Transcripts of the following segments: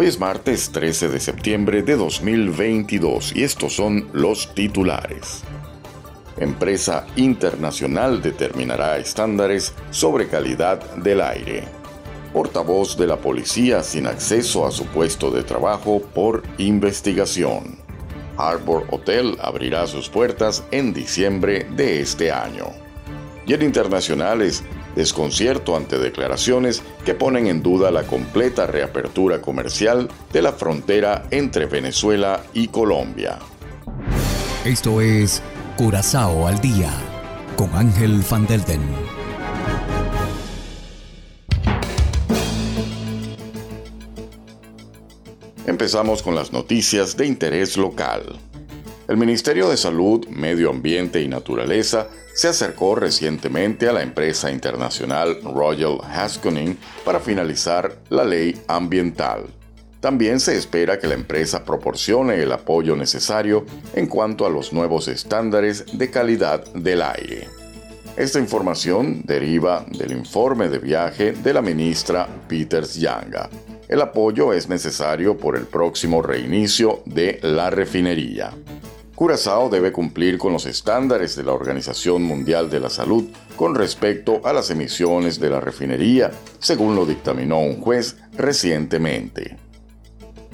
Hoy es martes 13 de septiembre de 2022 y estos son los titulares. Empresa internacional determinará estándares sobre calidad del aire. Portavoz de la policía sin acceso a su puesto de trabajo por investigación. Harbor Hotel abrirá sus puertas en diciembre de este año. Y en internacionales, desconcierto ante declaraciones que ponen en duda la completa reapertura comercial de la frontera entre Venezuela y Colombia. Esto es Curazao al día con Ángel Van Delden. Empezamos con las noticias de interés local. El Ministerio de Salud, Medio Ambiente y Naturaleza se acercó recientemente a la empresa internacional Royal Haskoning para finalizar la ley ambiental. También se espera que la empresa proporcione el apoyo necesario en cuanto a los nuevos estándares de calidad del aire. Esta información deriva del informe de viaje de la ministra Peters Yanga. El apoyo es necesario por el próximo reinicio de la refinería. Curazao debe cumplir con los estándares de la Organización Mundial de la Salud con respecto a las emisiones de la refinería, según lo dictaminó un juez recientemente.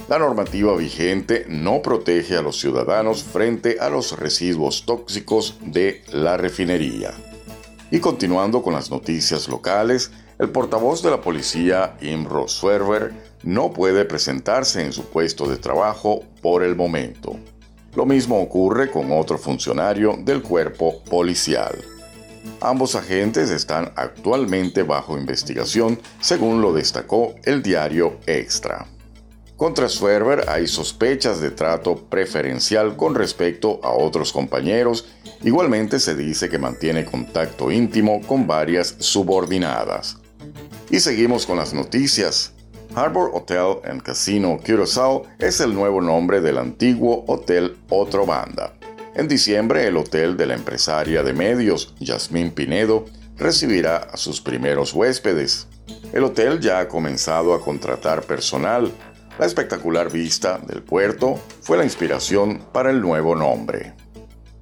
La normativa vigente no protege a los ciudadanos frente a los residuos tóxicos de la refinería. Y continuando con las noticias locales, el portavoz de la policía, Imro Swerver, no puede presentarse en su puesto de trabajo por el momento. Lo mismo ocurre con otro funcionario del cuerpo policial. Ambos agentes están actualmente bajo investigación, según lo destacó el diario Extra. Contra Swerver hay sospechas de trato preferencial con respecto a otros compañeros. Igualmente se dice que mantiene contacto íntimo con varias subordinadas. Y seguimos con las noticias. Harbor Hotel and Casino Curaçao es el nuevo nombre del antiguo Hotel Otro Banda. En diciembre, el hotel de la empresaria de medios, Yasmín Pinedo, recibirá a sus primeros huéspedes. El hotel ya ha comenzado a contratar personal. La espectacular vista del puerto fue la inspiración para el nuevo nombre.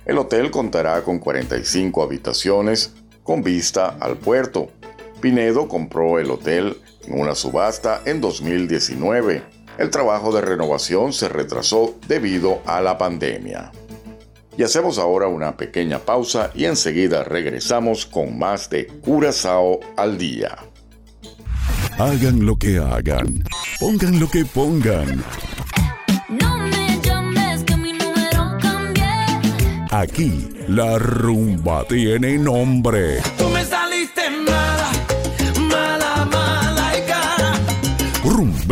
El hotel contará con 45 habitaciones con vista al puerto. Pinedo compró el hotel en una subasta en 2019. El trabajo de renovación se retrasó debido a la pandemia. Y hacemos ahora una pequeña pausa y enseguida regresamos con más de Curazao al día. Hagan lo que hagan, pongan lo que pongan. No me llames que mi número cambié. Aquí la rumba tiene nombre. Tú me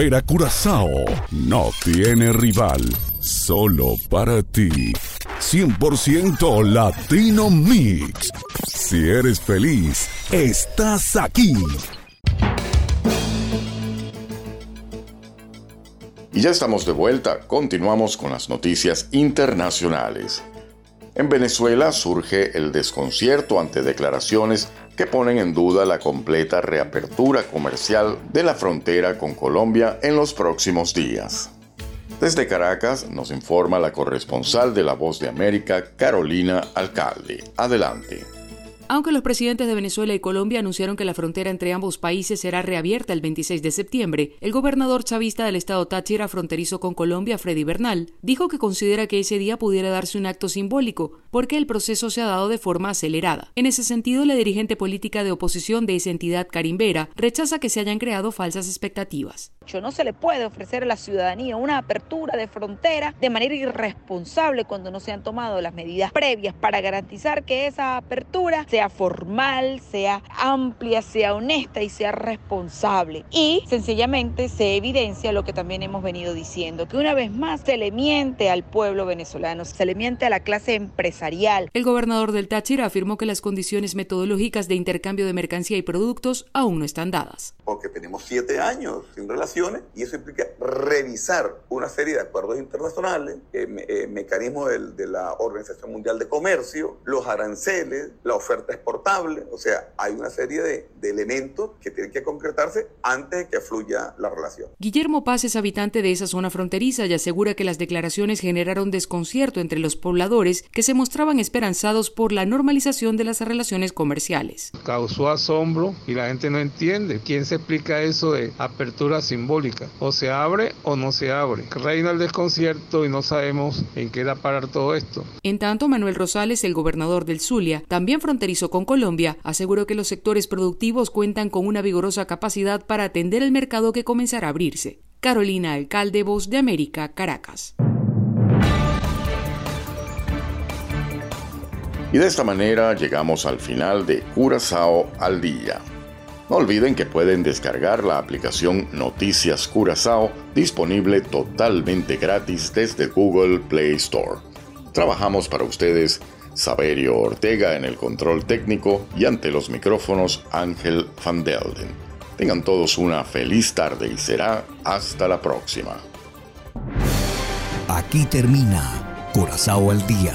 Rumbera Curazao no tiene rival, solo para ti. 100% Latino Mix. Si eres feliz, estás aquí. Y ya estamos de vuelta, continuamos con las noticias internacionales. En Venezuela surge el desconcierto ante declaraciones que ponen en duda la completa reapertura comercial de la frontera con Colombia en los próximos días. Desde Caracas nos informa la corresponsal de La Voz de América, Carolina Alcalde. Adelante. Aunque los presidentes de Venezuela y Colombia anunciaron que la frontera entre ambos países será reabierta el 26 de septiembre, el gobernador chavista del estado Táchira fronterizo con Colombia, Freddy Bernal, dijo que considera que ese día pudiera darse un acto simbólico, porque el proceso se ha dado de forma acelerada. En ese sentido, la dirigente política de oposición de esa entidad, Karim Vera, rechaza que se hayan creado falsas expectativas. No se le puede ofrecer a la ciudadanía una apertura de frontera de manera irresponsable cuando no se han tomado las medidas previas para garantizar que esa apertura se sea formal, sea amplia, sea honesta y sea responsable. Y sencillamente se evidencia lo que también hemos venido diciendo, que una vez más se le miente al pueblo venezolano, se le miente a la clase empresarial. El gobernador del Táchira afirmó que las condiciones metodológicas de intercambio de mercancía y productos aún no están dadas. Porque tenemos siete años sin relaciones y eso implica revisar una serie de acuerdos internacionales, eh, me- eh, mecanismos de la Organización Mundial de Comercio, los aranceles, la oferta exportable, o sea, hay una serie de, de elementos que tienen que concretarse antes de que fluya la relación. Guillermo Paz es habitante de esa zona fronteriza y asegura que las declaraciones generaron desconcierto entre los pobladores que se mostraban esperanzados por la normalización de las relaciones comerciales. causó asombro y la gente no entiende. ¿Quién se explica eso de apertura simbólica? O se abre o no se abre. Reina el desconcierto y no sabemos en qué da parar todo esto. En tanto, Manuel Rosales, el gobernador del Zulia, también fronterizo con Colombia, aseguró que los sectores productivos cuentan con una vigorosa capacidad para atender el mercado que comenzará a abrirse. Carolina Alcalde, Voz de América, Caracas. Y de esta manera llegamos al final de Curazao al día. No olviden que pueden descargar la aplicación Noticias Curazao disponible totalmente gratis desde Google Play Store. Trabajamos para ustedes Saberio Ortega en el control técnico y ante los micrófonos Ángel Van Delden. Tengan todos una feliz tarde y será hasta la próxima. Aquí termina Curazao al día,